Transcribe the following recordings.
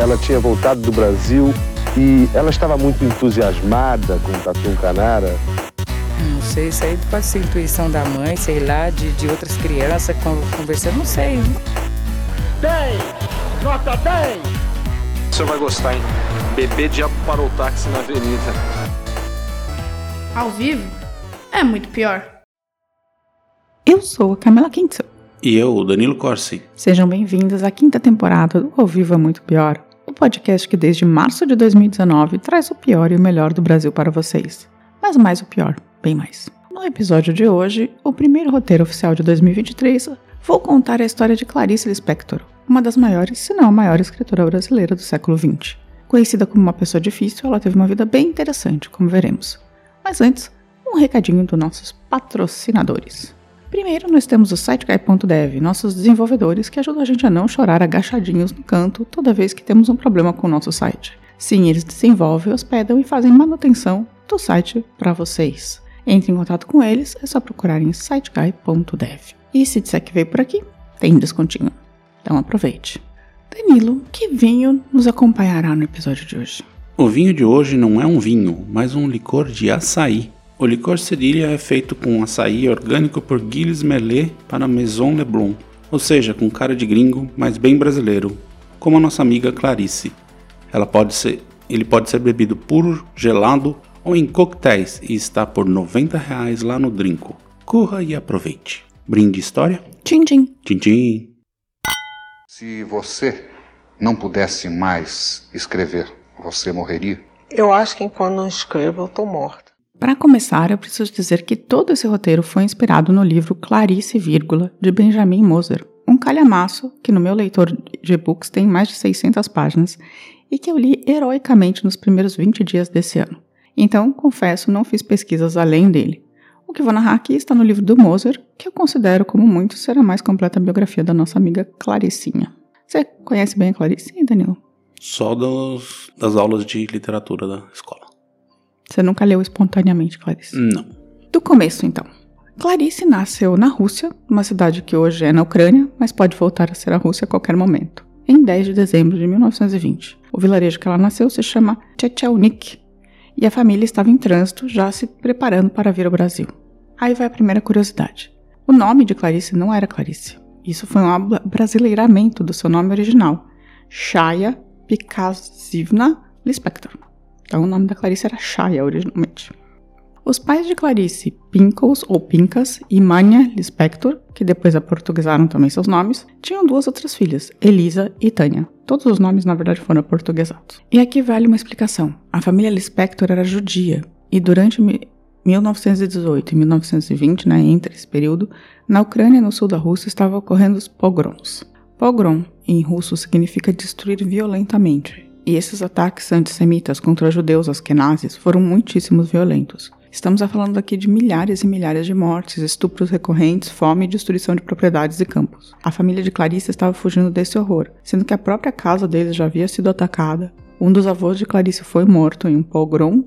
ela tinha voltado do Brasil e ela estava muito entusiasmada com o Tatu Canara. Não sei, isso aí pode ser intuição da mãe, sei lá, de, de outras crianças conversando, não sei. 10! Nota 10! O senhor vai gostar, hein? Bebê diabo parou o táxi na avenida. Ao vivo? É muito pior. Eu sou a Camila Quinto. E eu, o Danilo Corsi. Sejam bem-vindos à quinta temporada do Ao Vivo é Muito Pior, podcast que desde março de 2019 traz o pior e o melhor do Brasil para vocês. Mas mais o pior, bem mais. No episódio de hoje, o primeiro roteiro oficial de 2023, vou contar a história de Clarice Lispector, uma das maiores, se não a maior escritora brasileira do século XX. Conhecida como uma pessoa difícil, ela teve uma vida bem interessante, como veremos. Mas antes, um recadinho dos nossos patrocinadores. Primeiro, nós temos o SiteGuy.dev, nossos desenvolvedores que ajudam a gente a não chorar agachadinhos no canto toda vez que temos um problema com o nosso site. Sim, eles desenvolvem, hospedam e fazem manutenção do site para vocês. Entre em contato com eles, é só procurar em siteguy.dev. E se disser que veio por aqui, tem descontinho. Então aproveite. Danilo, que vinho nos acompanhará no episódio de hoje? O vinho de hoje não é um vinho, mas um licor de açaí. O licor Cedilha é feito com açaí orgânico por Gilles Mellet para Maison Leblon, ou seja, com cara de gringo, mas bem brasileiro, como a nossa amiga Clarice. Ela pode ser, ele pode ser bebido puro, gelado ou em coquetéis e está por 90 reais lá no Drinco. Corra e aproveite. Brinde história? Tchim, tchim. Tchim, tchim. Se você não pudesse mais escrever, você morreria? Eu acho que enquanto não escrevo, eu tô morta. Para começar, eu preciso dizer que todo esse roteiro foi inspirado no livro Clarice, vírgula, de Benjamin Moser, um calhamaço que no meu leitor de e-books tem mais de 600 páginas e que eu li heroicamente nos primeiros 20 dias desse ano. Então, confesso, não fiz pesquisas além dele. O que vou narrar aqui está no livro do Moser, que eu considero, como muito, ser a mais completa biografia da nossa amiga Claricinha. Você conhece bem a Clarice, Danilo? Só dos, das aulas de literatura da escola. Você nunca leu espontaneamente, Clarice? Não. Do começo, então. Clarice nasceu na Rússia, uma cidade que hoje é na Ucrânia, mas pode voltar a ser a Rússia a qualquer momento, em 10 de dezembro de 1920. O vilarejo que ela nasceu se chama Chechelnik, e a família estava em trânsito, já se preparando para vir ao Brasil. Aí vai a primeira curiosidade. O nome de Clarice não era Clarice. Isso foi um brasileiramento do seu nome original, Shaya Pikazivna Lispector. Então o nome da Clarice era Shaya originalmente. Os pais de Clarice, Pinkles ou Pincas e Mania Lispector, que depois aportuguesaram também seus nomes, tinham duas outras filhas, Elisa e Tânia. Todos os nomes, na verdade, foram aportuguesados. E aqui vale uma explicação. A família Lispector era judia, e durante 1918 e 1920, né, entre esse período, na Ucrânia e no sul da Rússia estavam ocorrendo os pogroms. Pogrom, em russo, significa destruir violentamente, e esses ataques antissemitas contra judeus askenazes foram muitíssimos violentos. Estamos falando aqui de milhares e milhares de mortes, estupros recorrentes, fome e destruição de propriedades e campos. A família de Clarice estava fugindo desse horror, sendo que a própria casa deles já havia sido atacada. Um dos avós de Clarice foi morto em um pogrom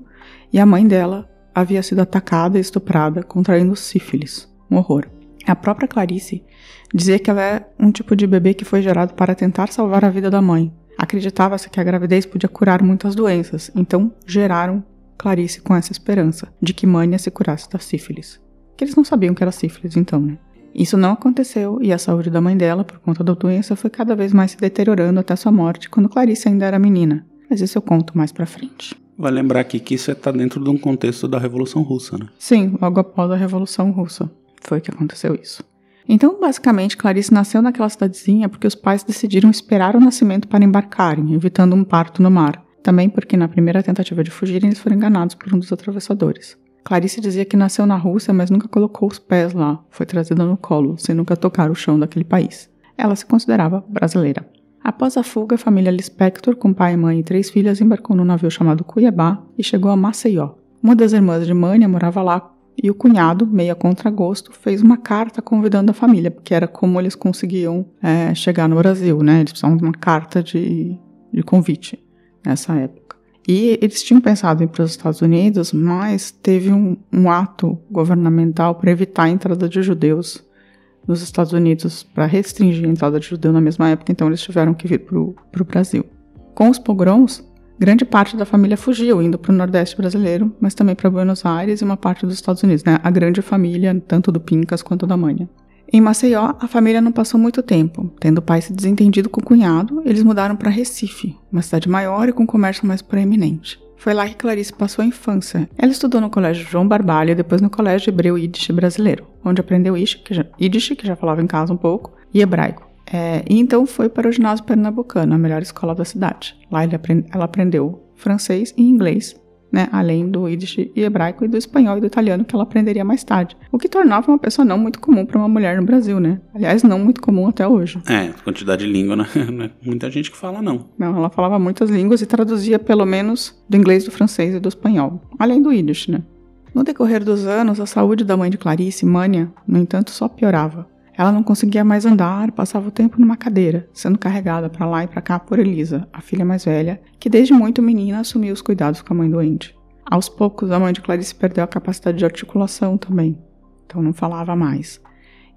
e a mãe dela havia sido atacada e estuprada, contraindo sífilis. Um horror. A própria Clarice dizia que ela é um tipo de bebê que foi gerado para tentar salvar a vida da mãe. Acreditava-se que a gravidez podia curar muitas doenças, então geraram Clarice com essa esperança de que Mânia se curasse da sífilis. Que eles não sabiam que era sífilis, então, né? Isso não aconteceu e a saúde da mãe dela, por conta da doença, foi cada vez mais se deteriorando até sua morte quando Clarice ainda era menina. Mas isso eu conto mais pra frente. Vai lembrar aqui que isso está dentro de um contexto da Revolução Russa, né? Sim, logo após a Revolução Russa foi que aconteceu isso. Então, basicamente, Clarice nasceu naquela cidadezinha porque os pais decidiram esperar o nascimento para embarcarem, evitando um parto no mar. Também porque na primeira tentativa de fugirem, eles foram enganados por um dos atravessadores. Clarice dizia que nasceu na Rússia, mas nunca colocou os pés lá, foi trazida no colo, sem nunca tocar o chão daquele país. Ela se considerava brasileira. Após a fuga, a família Lispector, com pai, mãe e três filhas, embarcou num navio chamado Cuiabá e chegou a Maceió. Uma das irmãs de Mânia morava lá e o cunhado, meio a contragosto, fez uma carta convidando a família, porque era como eles conseguiam é, chegar no Brasil, né? Eles precisavam de uma carta de, de convite nessa época. E eles tinham pensado em ir para os Estados Unidos, mas teve um, um ato governamental para evitar a entrada de judeus nos Estados Unidos, para restringir a entrada de judeu na mesma época, então eles tiveram que vir para o Brasil. Com os pogroms, grande parte da família fugiu, indo para o Nordeste brasileiro, mas também para Buenos Aires e uma parte dos Estados Unidos, né? A grande família, tanto do Pincas quanto da Manha. Em Maceió, a família não passou muito tempo. Tendo o pai se desentendido com o cunhado, eles mudaram para Recife, uma cidade maior e com comércio mais proeminente. Foi lá que Clarice passou a infância. Ela estudou no Colégio João Barbalho e depois no Colégio Hebreu Yiddish brasileiro, onde aprendeu Yiddish, que já, Yiddish, que já falava em casa um pouco, e hebraico. É, e então foi para o ginásio pernambucano, a melhor escola da cidade. Lá aprend ela aprendeu francês e inglês, né, além do Yiddish e hebraico e do espanhol e do italiano que ela aprenderia mais tarde, o que tornava uma pessoa não muito comum para uma mulher no Brasil, né? Aliás, não muito comum até hoje. É, quantidade de língua, né? Não é muita gente que fala não. Não, ela falava muitas línguas e traduzia pelo menos do inglês, do francês e do espanhol, além do Yiddish, né? No decorrer dos anos, a saúde da mãe de Clarice, Mânia, no entanto, só piorava. Ela não conseguia mais andar, passava o tempo numa cadeira, sendo carregada para lá e para cá por Elisa, a filha mais velha, que desde muito menina assumiu os cuidados com a mãe doente. Aos poucos, a mãe de Clarice perdeu a capacidade de articulação também, então não falava mais.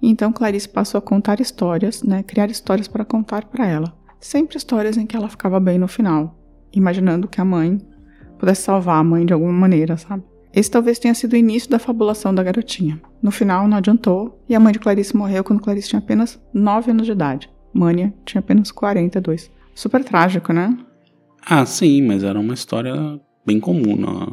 E então Clarice passou a contar histórias, né, criar histórias para contar para ela, sempre histórias em que ela ficava bem no final, imaginando que a mãe pudesse salvar a mãe de alguma maneira, sabe? Esse talvez tenha sido o início da fabulação da garotinha. No final, não adiantou, e a mãe de Clarice morreu quando Clarice tinha apenas 9 anos de idade. Mânia tinha apenas 42. Super trágico, né? Ah, sim, mas era uma história bem comum na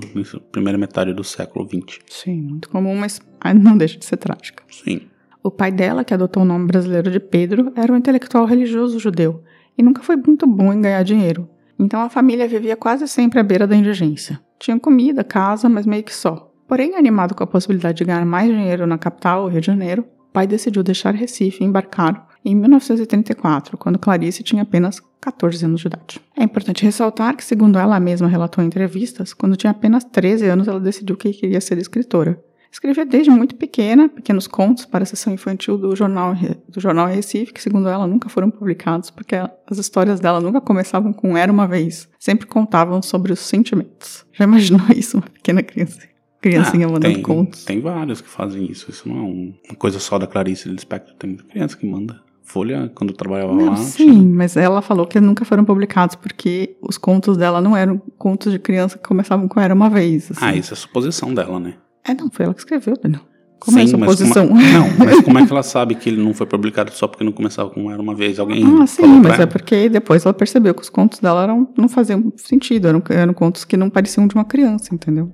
primeira metade do século XX. Sim, muito comum, mas não deixa de ser trágica. Sim. O pai dela, que adotou o nome brasileiro de Pedro, era um intelectual religioso judeu e nunca foi muito bom em ganhar dinheiro. Então a família vivia quase sempre à beira da indigência. Tinha comida, casa, mas meio que só. Porém, animado com a possibilidade de ganhar mais dinheiro na capital, Rio de Janeiro, o pai decidiu deixar Recife e embarcar em 1934, quando Clarice tinha apenas 14 anos de idade. É importante ressaltar que, segundo ela mesma relatou em entrevistas, quando tinha apenas 13 anos ela decidiu que queria ser escritora. Escrevia desde muito pequena pequenos contos para a sessão infantil do jornal, do jornal Recife, que, segundo ela, nunca foram publicados, porque as histórias dela nunca começavam com Era uma vez, sempre contavam sobre os sentimentos. Já imaginou isso, uma pequena criança? Criancinha ah, mandando tem, contos. Tem vários que fazem isso. Isso não é uma coisa só da Clarice Lispector. Tem muita criança que manda. Folha, quando trabalhava não, lá. Sim, tinha... mas ela falou que nunca foram publicados porque os contos dela não eram contos de criança que começavam com Era uma vez. Assim. Ah, isso é suposição dela, né? É, não, foi ela que escreveu, Daniel. Como é sim, é a suposição? Como, não, mas como é que ela sabe que ele não foi publicado só porque não começava com Era uma vez? Alguém. Ah, sim, mas é porque depois ela percebeu que os contos dela eram, não faziam sentido, eram, eram contos que não pareciam de uma criança, entendeu?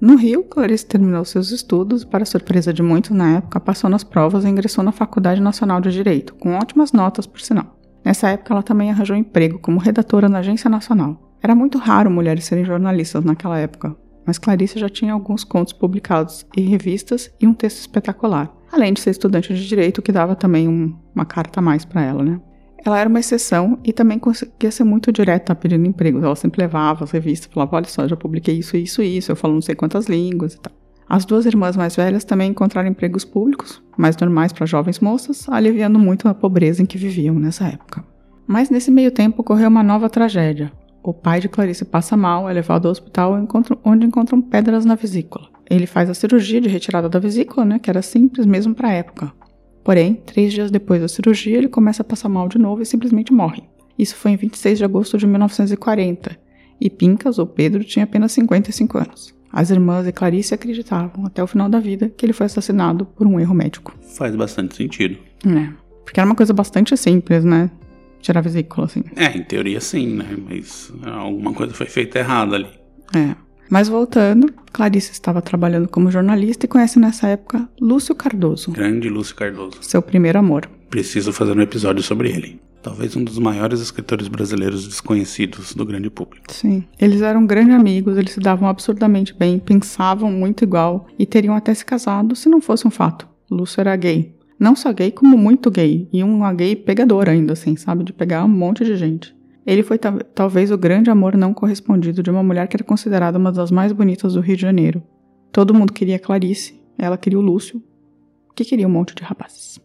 No Rio, Clarice terminou seus estudos e, para surpresa de muitos na época, passou nas provas e ingressou na Faculdade Nacional de Direito, com ótimas notas, por sinal. Nessa época, ela também arranjou emprego como redatora na Agência Nacional. Era muito raro mulheres serem jornalistas naquela época, mas Clarice já tinha alguns contos publicados em revistas e um texto espetacular, além de ser estudante de direito, que dava também um, uma carta a mais para ela, né? Ela era uma exceção e também conseguia ser muito direta pedindo empregos. Ela sempre levava as revistas, falava: olha só, já publiquei isso, isso, isso, eu falo não sei quantas línguas e tal. As duas irmãs mais velhas também encontraram empregos públicos, mais normais para jovens moças, aliviando muito a pobreza em que viviam nessa época. Mas nesse meio tempo ocorreu uma nova tragédia. O pai de Clarice passa mal, é levado ao hospital onde encontram pedras na vesícula. Ele faz a cirurgia de retirada da vesícula, né, que era simples mesmo para a época. Porém, três dias depois da cirurgia, ele começa a passar mal de novo e simplesmente morre. Isso foi em 26 de agosto de 1940, e Pincas, ou Pedro, tinha apenas 55 anos. As irmãs e Clarice acreditavam, até o final da vida, que ele foi assassinado por um erro médico. Faz bastante sentido. É. Porque era uma coisa bastante simples, né? Tirar a vesícula, assim. É, em teoria sim, né? Mas alguma coisa foi feita errada ali. É. Mas voltando, Clarice estava trabalhando como jornalista e conhece nessa época Lúcio Cardoso. Grande Lúcio Cardoso. Seu primeiro amor. Preciso fazer um episódio sobre ele. Talvez um dos maiores escritores brasileiros desconhecidos do grande público. Sim. Eles eram grandes amigos, eles se davam absurdamente bem, pensavam muito igual e teriam até se casado se não fosse um fato. Lúcio era gay. Não só gay, como muito gay. E uma gay pegadora ainda, assim, sabe? De pegar um monte de gente. Ele foi talvez o grande amor não correspondido de uma mulher que era considerada uma das mais bonitas do Rio de Janeiro. Todo mundo queria Clarice, ela queria o Lúcio, que queria um monte de rapazes.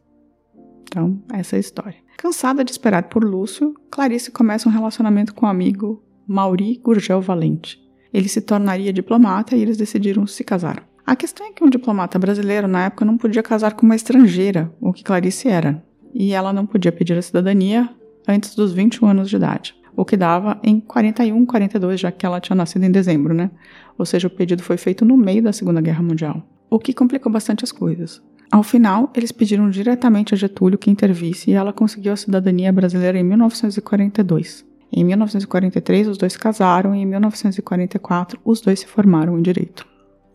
Então, essa é a história. Cansada de esperar por Lúcio, Clarice começa um relacionamento com o amigo Mauri Gurgel Valente. Ele se tornaria diplomata e eles decidiram se casar. A questão é que um diplomata brasileiro na época não podia casar com uma estrangeira, o que Clarice era, e ela não podia pedir a cidadania antes dos 21 anos de idade. o que dava em 41, 42, já que ela tinha nascido em dezembro, né? Ou seja, o pedido foi feito no meio da Segunda Guerra Mundial, o que complicou bastante as coisas. Ao final, eles pediram diretamente a Getúlio que intervisse e ela conseguiu a cidadania brasileira em 1942. Em 1943, os dois casaram e em 1944, os dois se formaram em direito.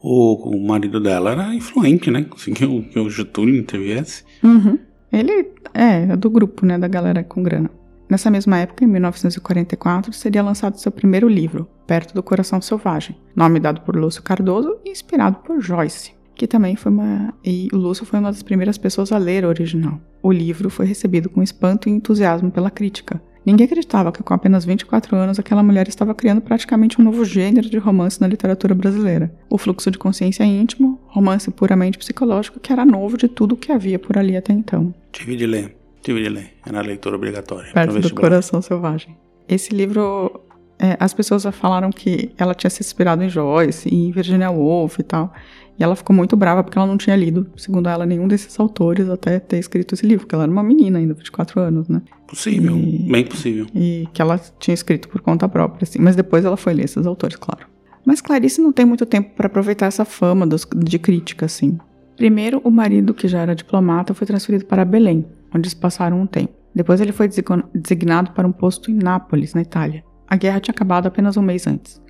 O, o marido dela era influente, né? Conseguiu que o Getúlio interviesse. Uhum. Ele é, é do grupo, né, da galera com grana. Nessa mesma época, em 1944, seria lançado seu primeiro livro, Perto do Coração Selvagem, nome dado por Lúcio Cardoso e inspirado por Joyce, que também foi uma. E o Lúcio foi uma das primeiras pessoas a ler o original. O livro foi recebido com espanto e entusiasmo pela crítica, Ninguém acreditava que com apenas 24 anos aquela mulher estava criando praticamente um novo gênero de romance na literatura brasileira. O fluxo de consciência íntimo, romance puramente psicológico, que era novo de tudo o que havia por ali até então. Tive de ler, tive de ler. Era a leitura obrigatória. Perto do Coração Selvagem. Esse livro, é, as pessoas já falaram que ela tinha se inspirado em Joyce, em Virginia Woolf e tal. E ela ficou muito brava porque ela não tinha lido, segundo ela, nenhum desses autores até ter escrito esse livro, porque ela era uma menina ainda, 24 anos, né? Possível, e, bem possível. E que ela tinha escrito por conta própria, assim. Mas depois ela foi ler esses autores, claro. Mas Clarice não tem muito tempo para aproveitar essa fama dos, de crítica, assim. Primeiro, o marido, que já era diplomata, foi transferido para Belém, onde eles passaram um tempo. Depois ele foi designado para um posto em Nápoles, na Itália. A guerra tinha acabado apenas um mês antes.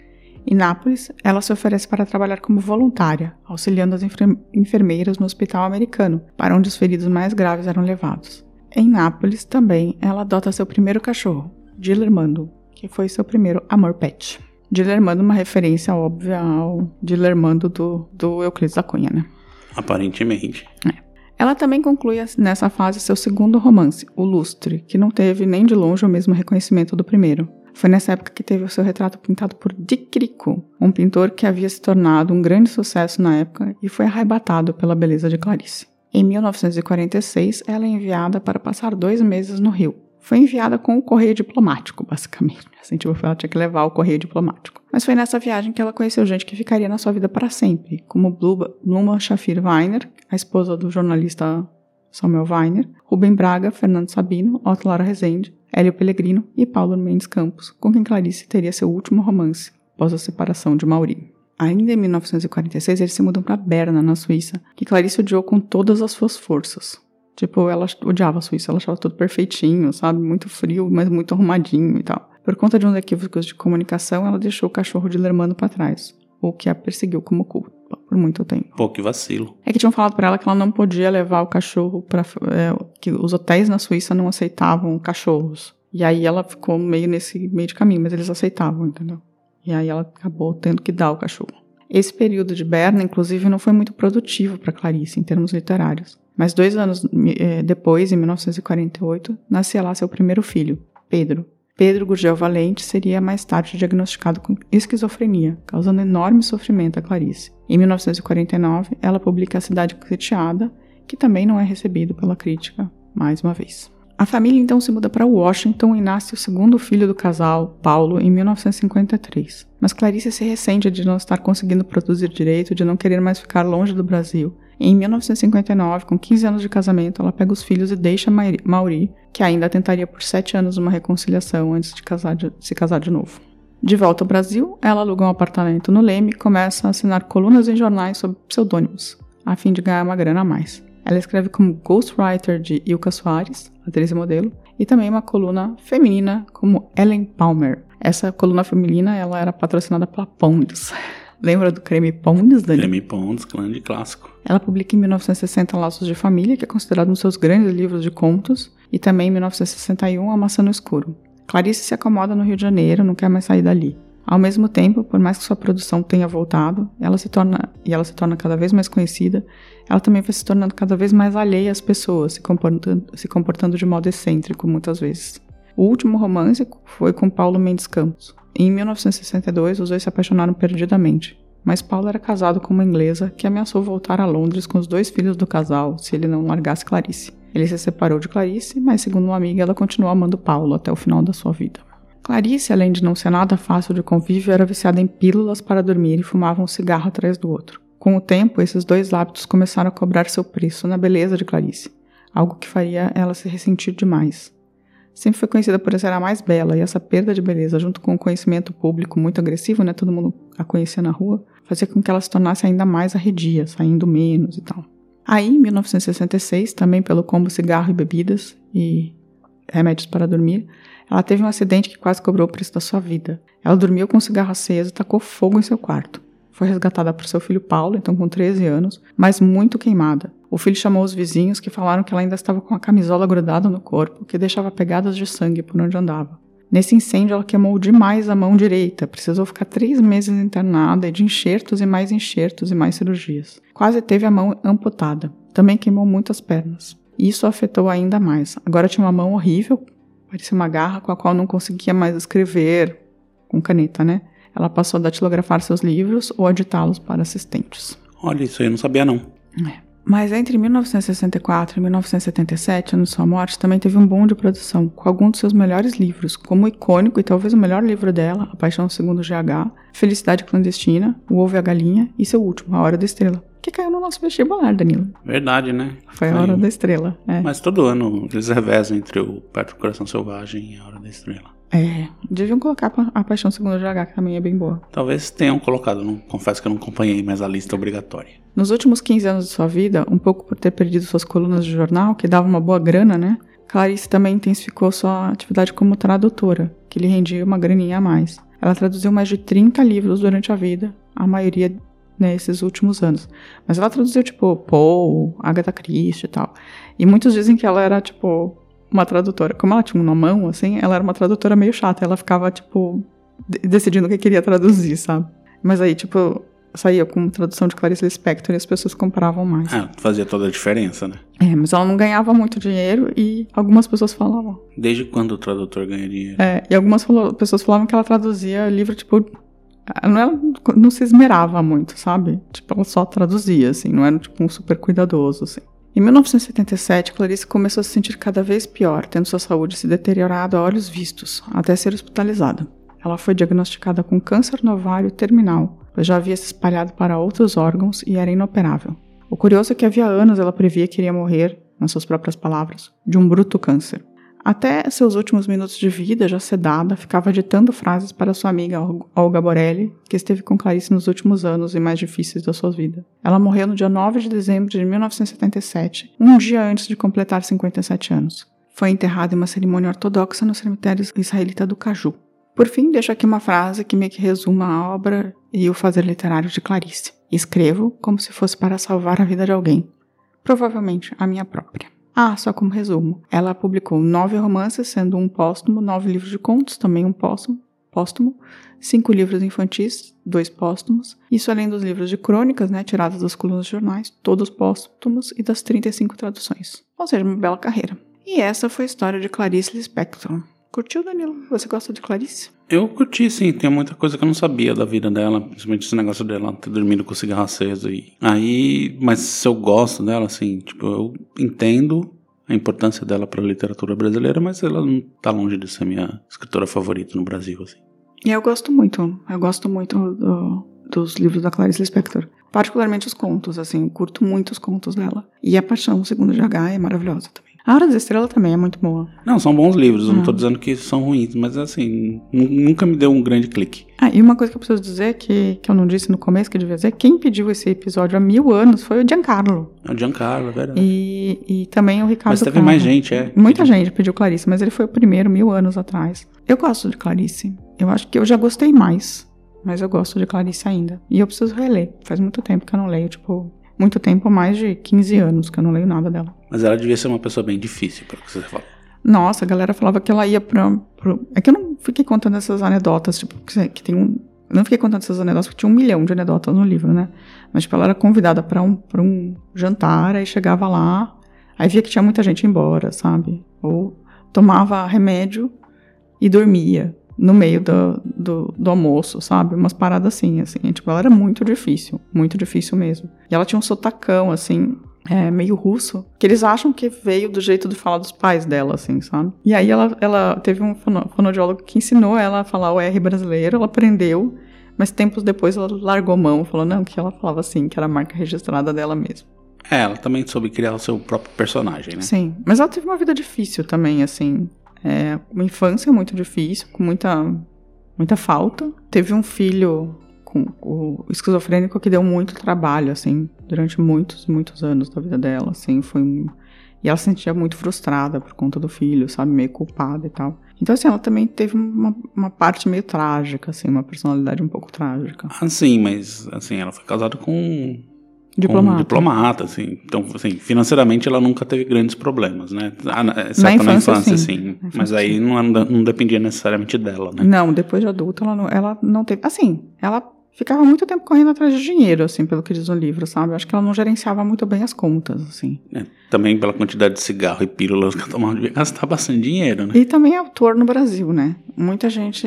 Em Nápoles, ela se oferece para trabalhar como voluntária, auxiliando as enfermeiras no hospital americano, para onde os feridos mais graves eram levados. Em Nápoles, também, ela adota seu primeiro cachorro, Dilermando, que foi seu primeiro amor pet. Dilermando, uma referência óbvia ao Dilermando do, do Euclides da Cunha, né? Aparentemente. É. Ela também conclui nessa fase seu segundo romance, O Lustre, que não teve nem de longe o mesmo reconhecimento do primeiro. Foi nessa época que teve o seu retrato pintado por Dick um pintor que havia se tornado um grande sucesso na época e foi arrebatado pela beleza de Clarice. Em 1946, ela é enviada para passar dois meses no Rio. Foi enviada com o correio diplomático, basicamente. Assim, tipo, ela tinha que levar o correio diplomático. Mas foi nessa viagem que ela conheceu gente que ficaria na sua vida para sempre, como Bluma Shafir Weiner, a esposa do jornalista Samuel Weiner, Rubem Braga, Fernando Sabino, Otto Lara Rezende, Hélio Pellegrino e Paulo Mendes Campos, com quem Clarice teria seu último romance, após a separação de Mauri. Ainda em 1946, eles se mudam para Berna, na Suíça, que Clarice odiou com todas as suas forças. Tipo, ela odiava a Suíça, ela achava tudo perfeitinho, sabe? Muito frio, mas muito arrumadinho e tal. Por conta de uns equívocos de comunicação, ela deixou o cachorro de Lermano para trás, o que a perseguiu como culpa por muito tempo. Pô, que vacilo. É que tinham falado para ela que ela não podia levar o cachorro para é, que os hotéis na Suíça não aceitavam cachorros. E aí ela ficou meio nesse meio de caminho, mas eles aceitavam, entendeu? E aí ela acabou tendo que dar o cachorro. Esse período de Berna, inclusive, não foi muito produtivo para Clarice em termos literários. Mas dois anos é, depois, em 1948, nascia lá seu primeiro filho, Pedro, Pedro Gurgel Valente seria mais tarde diagnosticado com esquizofrenia, causando enorme sofrimento a Clarice. Em 1949, ela publica A Cidade Sitiada, que também não é recebido pela crítica, mais uma vez. A família então se muda para Washington e nasce o segundo filho do casal, Paulo, em 1953. Mas Clarice se ressente de não estar conseguindo produzir direito, de não querer mais ficar longe do Brasil em 1959, com 15 anos de casamento, ela pega os filhos e deixa Mauri, que ainda tentaria por 7 anos uma reconciliação antes de, casar de se casar de novo. De volta ao Brasil, ela aluga um apartamento no Leme e começa a assinar colunas em jornais sob pseudônimos, a fim de ganhar uma grana a mais. Ela escreve como ghostwriter de Ilka Soares, atriz e modelo, e também uma coluna feminina como Ellen Palmer. Essa coluna feminina ela era patrocinada pela Pondes. Lembra do Creme Pondes, Dani? Creme Pondes, grande clássico. Ela publica em 1960 Laços de Família, que é considerado um dos seus grandes livros de contos, e também em 1961 A Maçã no Escuro. Clarice se acomoda no Rio de Janeiro, não quer mais sair dali. Ao mesmo tempo, por mais que sua produção tenha voltado, ela se torna e ela se torna cada vez mais conhecida, ela também vai se tornando cada vez mais alheia às pessoas, se comportando, se comportando de modo excêntrico muitas vezes. O último romance foi com Paulo Mendes Campos. Em 1962, os dois se apaixonaram perdidamente, mas Paulo era casado com uma inglesa que ameaçou voltar a Londres com os dois filhos do casal se ele não largasse Clarice. Ele se separou de Clarice, mas segundo uma amiga, ela continuou amando Paulo até o final da sua vida. Clarice, além de não ser nada fácil de convívio, era viciada em pílulas para dormir e fumava um cigarro atrás do outro. Com o tempo, esses dois hábitos começaram a cobrar seu preço na beleza de Clarice, algo que faria ela se ressentir demais. Sempre foi conhecida por ser a mais bela, e essa perda de beleza, junto com o conhecimento público muito agressivo, né, todo mundo a conhecia na rua, fazia com que ela se tornasse ainda mais arredia, saindo menos e tal. Aí, em 1966, também pelo combo cigarro e bebidas e remédios para dormir, ela teve um acidente que quase cobrou o preço da sua vida. Ela dormiu com um cigarro aceso e tacou fogo em seu quarto. Foi resgatada por seu filho Paulo, então com 13 anos, mas muito queimada. O filho chamou os vizinhos que falaram que ela ainda estava com a camisola grudada no corpo, que deixava pegadas de sangue por onde andava. Nesse incêndio, ela queimou demais a mão direita, precisou ficar três meses internada de enxertos e mais enxertos e mais cirurgias. Quase teve a mão amputada. Também queimou muitas pernas. Isso afetou ainda mais. Agora tinha uma mão horrível, parecia uma garra com a qual não conseguia mais escrever com caneta, né? Ela passou a datilografar seus livros ou a ditá-los para assistentes. Olha, isso aí eu não sabia não. É. Mas entre 1964 e 1977, ano de sua morte, também teve um boom de produção, com alguns dos seus melhores livros, como o icônico e talvez o melhor livro dela, A Paixão Segundo GH, Felicidade Clandestina, O Ovo e a Galinha e seu último, A Hora da Estrela, que caiu no nosso vestibular, Danilo. Verdade, né? Foi a Hora da Estrela. É. Mas todo ano eles revezam entre o Perto do Coração Selvagem e A Hora da Estrela. É, deviam colocar A Paixão Segundo GH, que também é bem boa. Talvez tenham colocado, não, confesso que eu não acompanhei, mas a lista é obrigatória. Nos últimos 15 anos de sua vida, um pouco por ter perdido suas colunas de jornal, que dava uma boa grana, né? Clarice também intensificou sua atividade como tradutora, que lhe rendia uma graninha a mais. Ela traduziu mais de 30 livros durante a vida, a maioria nesses últimos anos. Mas ela traduziu, tipo, Poe, Agatha Christie e tal. E muitos dizem que ela era, tipo, uma tradutora. Como ela tinha uma mão, assim, ela era uma tradutora meio chata. Ela ficava, tipo, decidindo o que queria traduzir, sabe? Mas aí, tipo, saía com tradução de Clarice Lispector e as pessoas compravam mais. Ah, fazia toda a diferença, né? É, mas ela não ganhava muito dinheiro e algumas pessoas falavam. Desde quando o tradutor ganha dinheiro? É, e algumas falou, pessoas falavam que ela traduzia livro, tipo, não, ela não se esmerava muito, sabe? Tipo, ela só traduzia, assim, não era, tipo, um super cuidadoso, assim. Em 1977, Clarice começou a se sentir cada vez pior, tendo sua saúde se deteriorado a olhos vistos, até ser hospitalizada. Ela foi diagnosticada com câncer no ovário terminal, pois já havia se espalhado para outros órgãos e era inoperável. O curioso é que havia anos ela previa que iria morrer, nas suas próprias palavras, de um bruto câncer. Até seus últimos minutos de vida, já sedada, ficava ditando frases para sua amiga Olga Borelli, que esteve com Clarice nos últimos anos e mais difíceis da sua vida. Ela morreu no dia 9 de dezembro de 1977, um dia antes de completar 57 anos. Foi enterrada em uma cerimônia ortodoxa no cemitério israelita do Caju. Por fim, deixo aqui uma frase que meio que resuma a obra e o fazer literário de Clarice. Escrevo como se fosse para salvar a vida de alguém, provavelmente a minha própria. Ah, só como resumo. Ela publicou nove romances, sendo um póstumo, nove livros de contos, também um póstumo, póstumo cinco livros infantis, dois póstumos, isso além dos livros de crônicas, né, tiradas das colunas de jornais, todos póstumos, e das 35 traduções. Ou seja, uma bela carreira. E essa foi a história de Clarice Lispector. Curtiu, Danilo? Você gosta de Clarice? Eu curti, sim. Tem muita coisa que eu não sabia da vida dela, principalmente esse negócio dela ter dormido com o cigarro aceso. E... Aí, mas se eu gosto dela, assim, tipo, eu entendo a importância dela para a literatura brasileira, mas ela não tá longe de ser minha escritora favorita no Brasil, assim. E eu gosto muito. Eu gosto muito do, dos livros da Clarice Lispector. Particularmente os contos, assim. Curto muito os contos dela. E A Paixão, segundo GH, é maravilhosa também. A Hora da Estrela também é muito boa. Não, são bons livros, não tô dizendo que são ruins, mas assim, nunca me deu um grande clique. Ah, e uma coisa que eu preciso dizer, que, que eu não disse no começo, que eu devia dizer, quem pediu esse episódio há mil anos foi o Giancarlo. É o Giancarlo, é verdade. E, e também o Ricardo Mas teve mais gente, é. Muita pediu. gente pediu Clarice, mas ele foi o primeiro mil anos atrás. Eu gosto de Clarice. Eu acho que eu já gostei mais, mas eu gosto de Clarice ainda. E eu preciso reler. Faz muito tempo que eu não leio, tipo, muito tempo, mais de 15 anos que eu não leio nada dela. Mas ela devia ser uma pessoa bem difícil, pelo que você fala. Nossa, a galera falava que ela ia pra. Pro... É que eu não fiquei contando essas anedotas, tipo, que, que tem um. Eu não fiquei contando essas anedotas, porque tinha um milhão de anedotas no livro, né? Mas, tipo, ela era convidada pra um, pra um jantar, aí chegava lá, aí via que tinha muita gente embora, sabe? Ou tomava remédio e dormia no meio do, do, do almoço, sabe? Umas paradas assim, assim. Tipo, ela era muito difícil, muito difícil mesmo. E ela tinha um sotacão, assim, é, meio russo, que eles acham que veio do jeito de falar dos pais dela, assim, sabe? E aí ela, ela teve um fono, fonoaudiólogo que ensinou ela a falar o R brasileiro, ela aprendeu, mas tempos depois ela largou mão, falou não, que ela falava assim, que era a marca registrada dela mesmo. É, ela também soube criar o seu próprio personagem, né? Sim, mas ela teve uma vida difícil também, assim. É uma infância muito difícil, com muita, muita falta. Teve um filho com o esquizofrênico que deu muito trabalho, assim, durante muitos, muitos anos da vida dela, assim, foi um... E ela se sentia muito frustrada por conta do filho, sabe, meio culpada e tal. Então, assim, ela também teve uma, uma parte meio trágica, assim, uma personalidade um pouco trágica. Ah, sim, mas, assim, ela foi casada com Diplomata. Um diplomata, assim. Então, assim, financeiramente ela nunca teve grandes problemas, né? Ah, Exceto na infância, na infância sim. sim. Na Mas aí não, não dependia necessariamente dela, né? Não, depois de adulta ela não, ela não teve... Assim, ela ficava muito tempo correndo atrás de dinheiro, assim, pelo que diz no livro, sabe? Eu acho que ela não gerenciava muito bem as contas, assim. É, também pela quantidade de cigarro e pílulas que ela tomava, devia gastar bastante dinheiro, né? E também é autor no Brasil, né? Muita gente...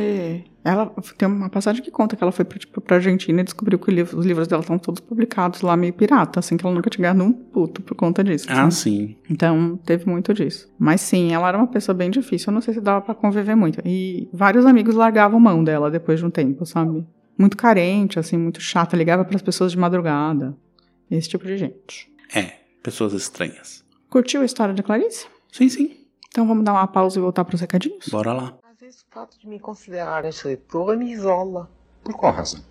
Ela tem uma passagem que conta que ela foi pra, tipo, pra Argentina e descobriu que os livros dela estão todos publicados lá meio pirata, assim, que ela nunca tinha ganhado um puto por conta disso. Ah, sim. Então, teve muito disso. Mas sim, ela era uma pessoa bem difícil, eu não sei se dava para conviver muito. E vários amigos largavam mão dela depois de um tempo, sabe? Muito carente, assim, muito chata, ligava para as pessoas de madrugada. Esse tipo de gente. É, pessoas estranhas. Curtiu a história de Clarice? Sim, sim. Então vamos dar uma pausa e voltar para os recadinhos? Bora lá. Às vezes o fato de me considerarem escritora me isola. Por qual razão?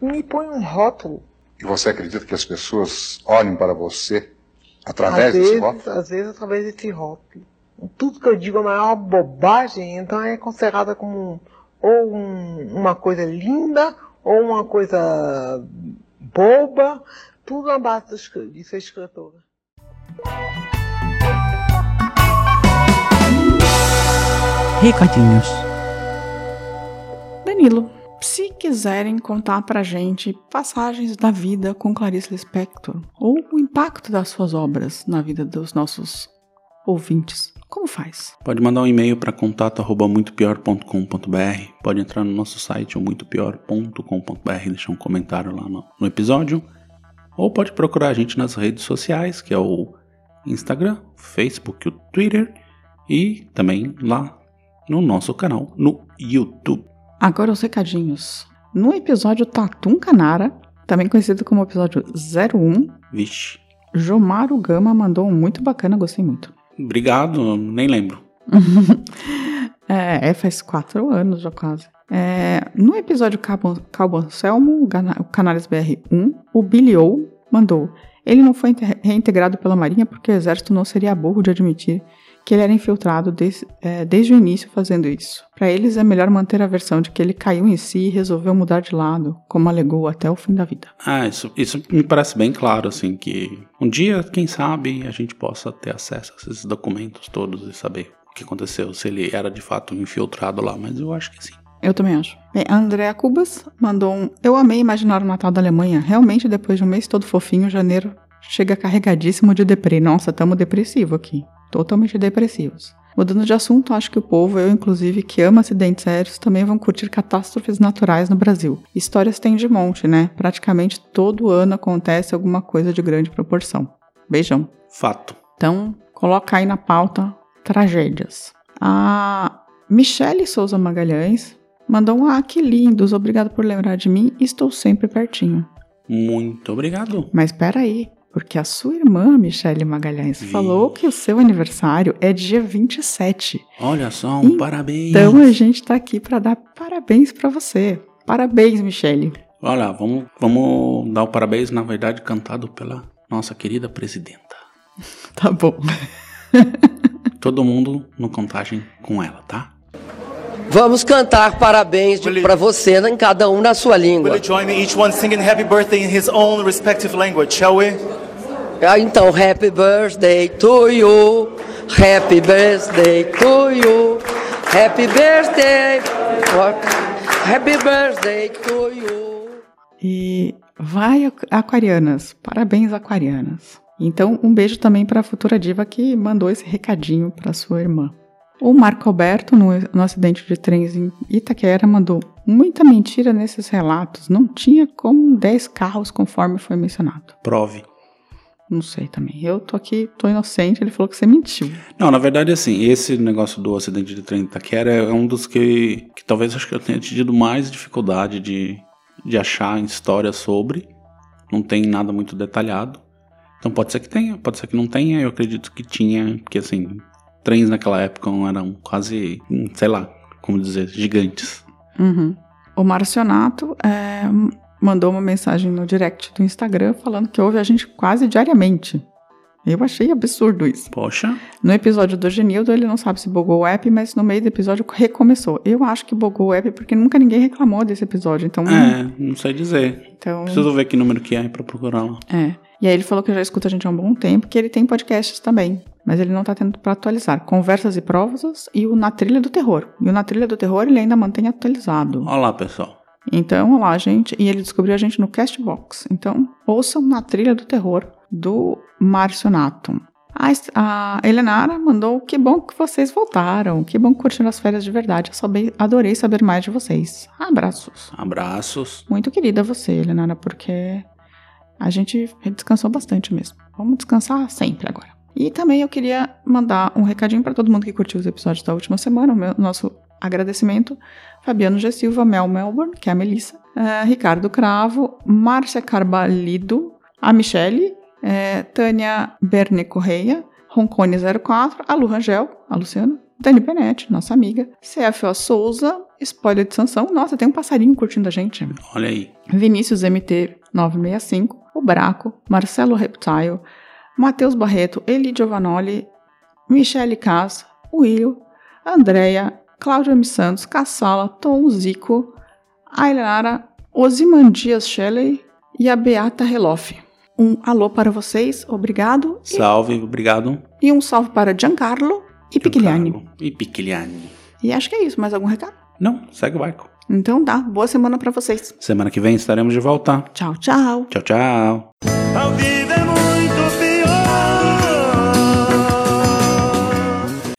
Me põe um rótulo. E você acredita que as pessoas olhem para você através às desse vezes, rótulo? Às vezes através desse rótulo. Tudo que eu digo é a maior bobagem, então é considerada como ou um, uma coisa linda ou uma coisa boba, tudo na base de ser escritora. Recadinhos. Danilo, se quiserem contar pra gente passagens da vida com Clarice Lispector ou o impacto das suas obras na vida dos nossos ouvintes, como faz? Pode mandar um e-mail para contato@muitopior.com.br, pode entrar no nosso site muitopior.com.br, deixar um comentário lá no, no episódio, ou pode procurar a gente nas redes sociais, que é o Instagram, Facebook, o Twitter e também lá no nosso canal no YouTube. Agora os recadinhos. No episódio Tatum Canara, também conhecido como episódio 01, Vixe. Jomaro Gama mandou um muito bacana, gostei muito. Obrigado, nem lembro. é, faz quatro anos já quase. É, no episódio Calbo Anselmo, o Canales BR1, o Billy O mandou. Ele não foi reintegrado pela Marinha porque o exército não seria burro de admitir que ele era infiltrado desde, é, desde o início fazendo isso. Para eles é melhor manter a versão de que ele caiu em si e resolveu mudar de lado, como alegou até o fim da vida. Ah, isso, isso me parece bem claro, assim, que um dia, quem sabe, a gente possa ter acesso a esses documentos todos e saber o que aconteceu, se ele era de fato infiltrado lá, mas eu acho que sim. Eu também acho. Bem, a Andrea Cubas mandou um. Eu amei imaginar o Natal da Alemanha. Realmente, depois de um mês todo fofinho, janeiro chega carregadíssimo de deprê. Nossa, tamo depressivo aqui totalmente depressivos. Mudando de assunto, acho que o povo, eu inclusive, que ama acidentes aéreos, também vão curtir catástrofes naturais no Brasil. Histórias tem de monte, né? Praticamente todo ano acontece alguma coisa de grande proporção. Beijão. Fato. Então, coloca aí na pauta tragédias. A Michele Souza Magalhães mandou um ah, que lindos, obrigado por lembrar de mim, estou sempre pertinho. Muito obrigado. Mas espera aí, porque a sua irmã, Michele Magalhães, Vixe. falou que o seu aniversário é dia 27. Olha só, um então, parabéns. Então a gente tá aqui para dar parabéns para você. Parabéns, Michele. Olha, vamos, vamos dar o parabéns, na verdade, cantado pela nossa querida presidenta. Tá bom. Todo mundo no contagem com ela, tá? Vamos cantar parabéns para você, em cada um na sua língua. Will you join me, each one singing happy birthday in his own respective language, shall we? Ah, então, happy birthday to you, happy birthday to you, happy birthday, happy birthday to you. E vai, aquarianas, parabéns, aquarianas. Então, um beijo também para a futura diva que mandou esse recadinho para sua irmã. O Marco Alberto, no, no, acidente de trens em Itaquera, mandou muita mentira nesses relatos. Não tinha como 10 carros, conforme foi mencionado. Prove. Não sei também. Eu tô aqui, tô inocente, ele falou que você mentiu. Não, na verdade, assim, esse negócio do acidente de trem de Itaquera é um dos que, que talvez acho que eu tenha tido mais dificuldade de, de achar história sobre. Não tem nada muito detalhado. Então pode ser que tenha, pode ser que não tenha. Eu acredito que tinha, porque assim, trens naquela época eram quase, hum, sei lá, como dizer, gigantes. Uhum. O Marcionato é, mandou uma mensagem no direct do Instagram falando que ouve a gente quase diariamente. Eu achei absurdo isso. Poxa. No episódio do Genildo, ele não sabe se bugou o app, mas no meio do episódio recomeçou. Eu acho que bugou o app porque nunca ninguém reclamou desse episódio, então... É, não sei dizer. Então... Preciso ver que número que é pra procurar lá. É. E aí ele falou que já escuta a gente há um bom tempo, que ele tem podcasts também, mas ele não tá tendo pra atualizar. Conversas e Provas e o Na Trilha do Terror. E o Na Trilha do Terror ele ainda mantém atualizado. Olá, pessoal. Então, olá, gente. E ele descobriu a gente no Castbox. Então, ouçam Na Trilha do Terror do Marcionato. A, a Helenara mandou: Que bom que vocês voltaram. Que bom que curtiram as férias de verdade. Eu adorei saber mais de vocês. Abraços. Abraços. Muito querida você, Helenara, porque a gente descansou bastante mesmo. Vamos descansar sempre agora. E também eu queria mandar um recadinho para todo mundo que curtiu os episódios da última semana. O meu, nosso agradecimento. Fabiano G. Silva, Mel Melbourne, que é a Melissa. É, Ricardo Cravo, Márcia Carbalido, a Michele, é, Tânia Berne Correia, Roncone 04, a Lu Rangel, a Luciana, Dani Benetti, nossa amiga, CFO Souza, Spoiler de Sansão, nossa, tem um passarinho curtindo a gente. Olha aí. Vinícius MT 965, o Braco, Marcelo Reptile, Matheus Barreto, Eli Giovanoli, Michele Cas, Willio, Andréia, Cláudio M. Santos, Cassala, Tom Zico, Ailara, Osimandias Shelley e a Beata Reloff. Um alô para vocês, obrigado. Salve, obrigado. E um salve para Giancarlo e Piquiliani. E Piquiliani. E acho que é isso. Mais algum recado? Não, segue o barco. Então tá, boa semana para vocês. Semana que vem estaremos de volta. Tchau, tchau. Tchau, tchau. A vida é muito pior.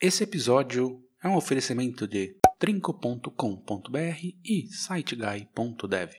Esse episódio é um oferecimento de trinco.com.br e siteguy.dev.